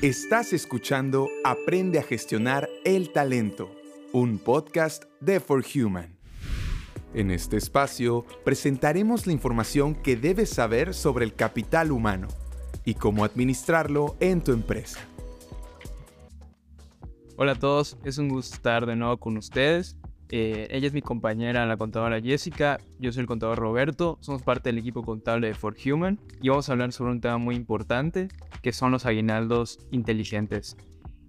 Estás escuchando Aprende a gestionar el talento, un podcast de For Human. En este espacio presentaremos la información que debes saber sobre el capital humano y cómo administrarlo en tu empresa. Hola a todos, es un gusto estar de nuevo con ustedes. Eh, ella es mi compañera, la contadora Jessica, yo soy el contador Roberto, somos parte del equipo contable de For Human y vamos a hablar sobre un tema muy importante que son los aguinaldos inteligentes.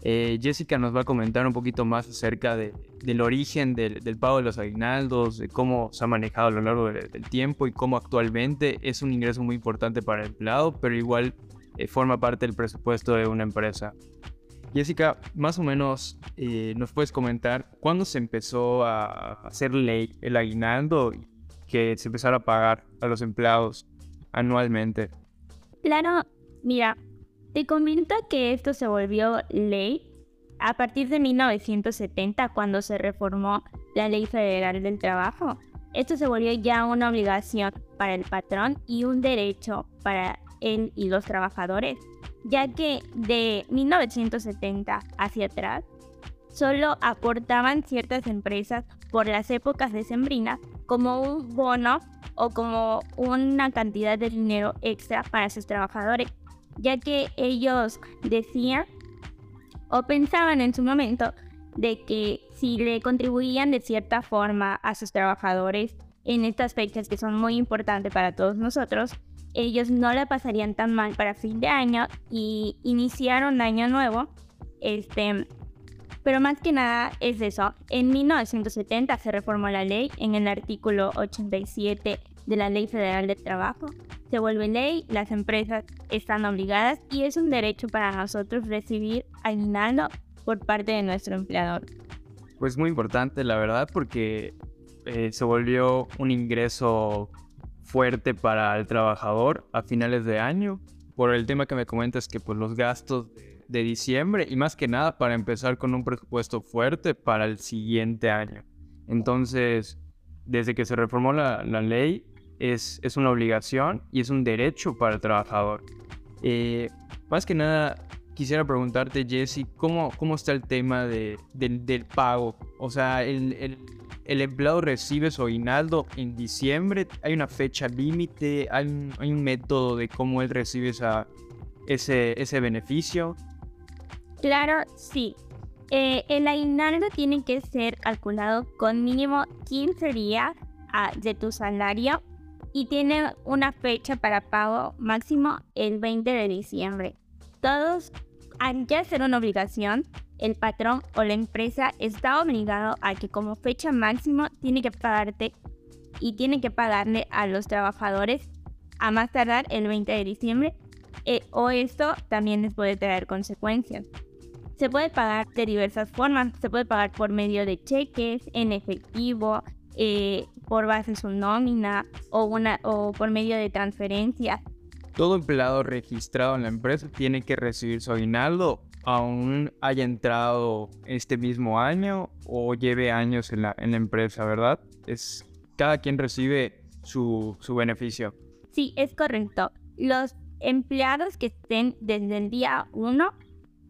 Eh, Jessica nos va a comentar un poquito más acerca del origen del, pago de los aguinaldos, de cómo se ha manejado a lo largo del tiempo y cómo actualmente es un ingreso muy importante para el empleado, pero igual eh, forma parte del presupuesto de una empresa. Jessica, más o menos eh, nos puedes comentar cuándo se empezó a hacer ley el aguinaldo y que se empezara a pagar a los empleados anualmente. Claro, mira, te comento que esto se volvió ley a partir de 1970 cuando se reformó la Ley Federal del Trabajo. Esto se volvió ya una obligación para el patrón y un derecho para él y los trabajadores ya que de 1970 hacia atrás solo aportaban ciertas empresas por las épocas decembrinas como un bono o como una cantidad de dinero extra para sus trabajadores, ya que ellos decían o pensaban en su momento de que si le contribuían de cierta forma a sus trabajadores en estas fechas que son muy importantes para todos nosotros, ellos no la pasarían tan mal para fin de año y iniciaron año nuevo. Este, pero más que nada es eso. En 1970 se reformó la ley en el artículo 87 de la Ley Federal del Trabajo. Se vuelve ley, las empresas están obligadas y es un derecho para nosotros recibir aguinaldo por parte de nuestro empleador. Pues muy importante, la verdad, porque eh, se volvió un ingreso fuerte para el trabajador a finales de año por el tema que me comentas que pues los gastos de diciembre y más que nada para empezar con un presupuesto fuerte para el siguiente año. Entonces, desde que se reformó la, ley, es, es, una obligación y es un derecho para el trabajador. Eh, más que nada, quisiera preguntarte, Jesse, ¿cómo, cómo está el tema de, del pago? O sea, el, el el empleado recibe su aguinaldo en diciembre. Hay una fecha límite, hay, un método de cómo él recibe esa, ese, ese beneficio. Claro, sí. Eh, el aguinaldo tiene que ser calculado con mínimo 15 días ah, de tu salario y tiene una fecha para pago máximo el 20 de diciembre. Todos, al ya ser una obligación, el patrón o la empresa está obligado a que como fecha máxima tiene que pagarte y tiene que pagarle a los trabajadores a más tardar el 20 de diciembre eh, o esto también les puede traer consecuencias. Se puede pagar de diversas formas, se puede pagar por medio de cheques, en efectivo, eh, por base su nómina o, una, o por medio de transferencias. Todo empleado registrado en la empresa tiene que recibir su aguinaldo aún haya entrado este mismo año o lleve años en la, en la empresa, ¿verdad? Es cada quien recibe su, su beneficio. Sí, es correcto. Los empleados que estén desde el día 1,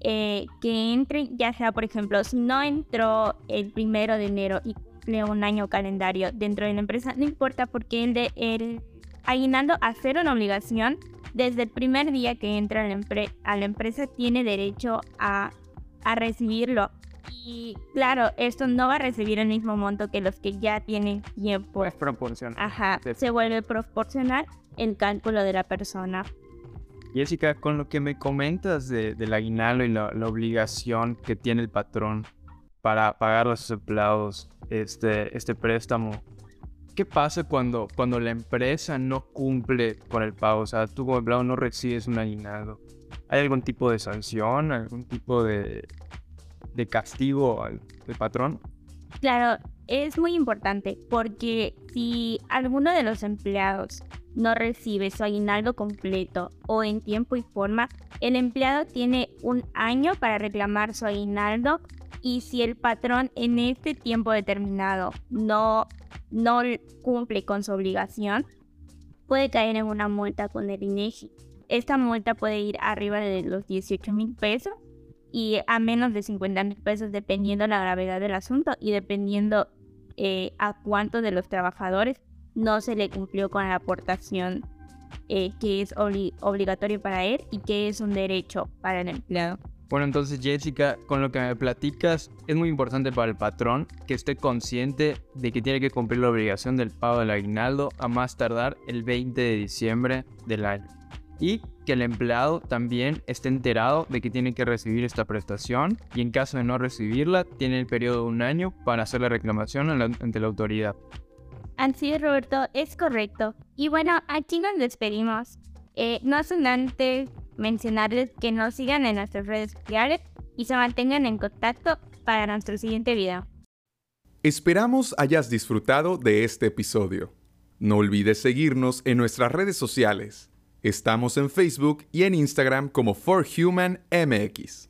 eh, que entren, ya sea, por ejemplo, si no entró el primero de enero y cumple un año calendario dentro de la empresa, no importa porque el, de, el aguinaldo hacer una obligación desde el primer día que entra a la, empresa tiene derecho a, recibirlo. Y claro, esto no va a recibir el mismo monto que los que ya tienen tiempo. Es proporcional. Ajá, se vuelve proporcional el cálculo de la persona. Jessica, con lo que me comentas de, del aguinaldo y la, obligación que tiene el patrón para pagar a sus empleados este, este préstamo, ¿qué pasa cuando, cuando la empresa no cumple con el pago? O sea, tú como empleado no recibes un aguinaldo. ¿Hay algún tipo de sanción, algún tipo de, castigo al, patrón? Claro, es muy importante porque si alguno de los empleados no recibe su aguinaldo completo o en tiempo y forma, el empleado tiene un año para reclamar su aguinaldo y si el patrón en este tiempo determinado no no cumple con su obligación, puede caer en una multa con el INEGI. esta multa puede ir arriba de los 18 mil pesos y a menos de 50 mil pesos dependiendo la gravedad del asunto y dependiendo eh, a cuántos de los trabajadores no se le cumplió con la aportación eh, que es obligatorio para él y que es un derecho para el empleado. Bueno, entonces Jessica, con lo que me platicas, es muy importante para el patrón que esté consciente de que tiene que cumplir la obligación del pago del aguinaldo a más tardar el 20 de diciembre del año. Y que el empleado también esté enterado de que tiene que recibir esta prestación y en caso de no recibirla, tiene el periodo de un año para hacer la reclamación ante la autoridad. Así es, Roberto, es correcto. Y bueno, aquí nos despedimos. Eh, no son antes mencionarles que nos sigan en nuestras redes sociales y se mantengan en contacto para nuestro siguiente video. Esperamos hayas disfrutado de este episodio. No olvides seguirnos en nuestras redes sociales. Estamos en Facebook y en Instagram como ForHumanMX.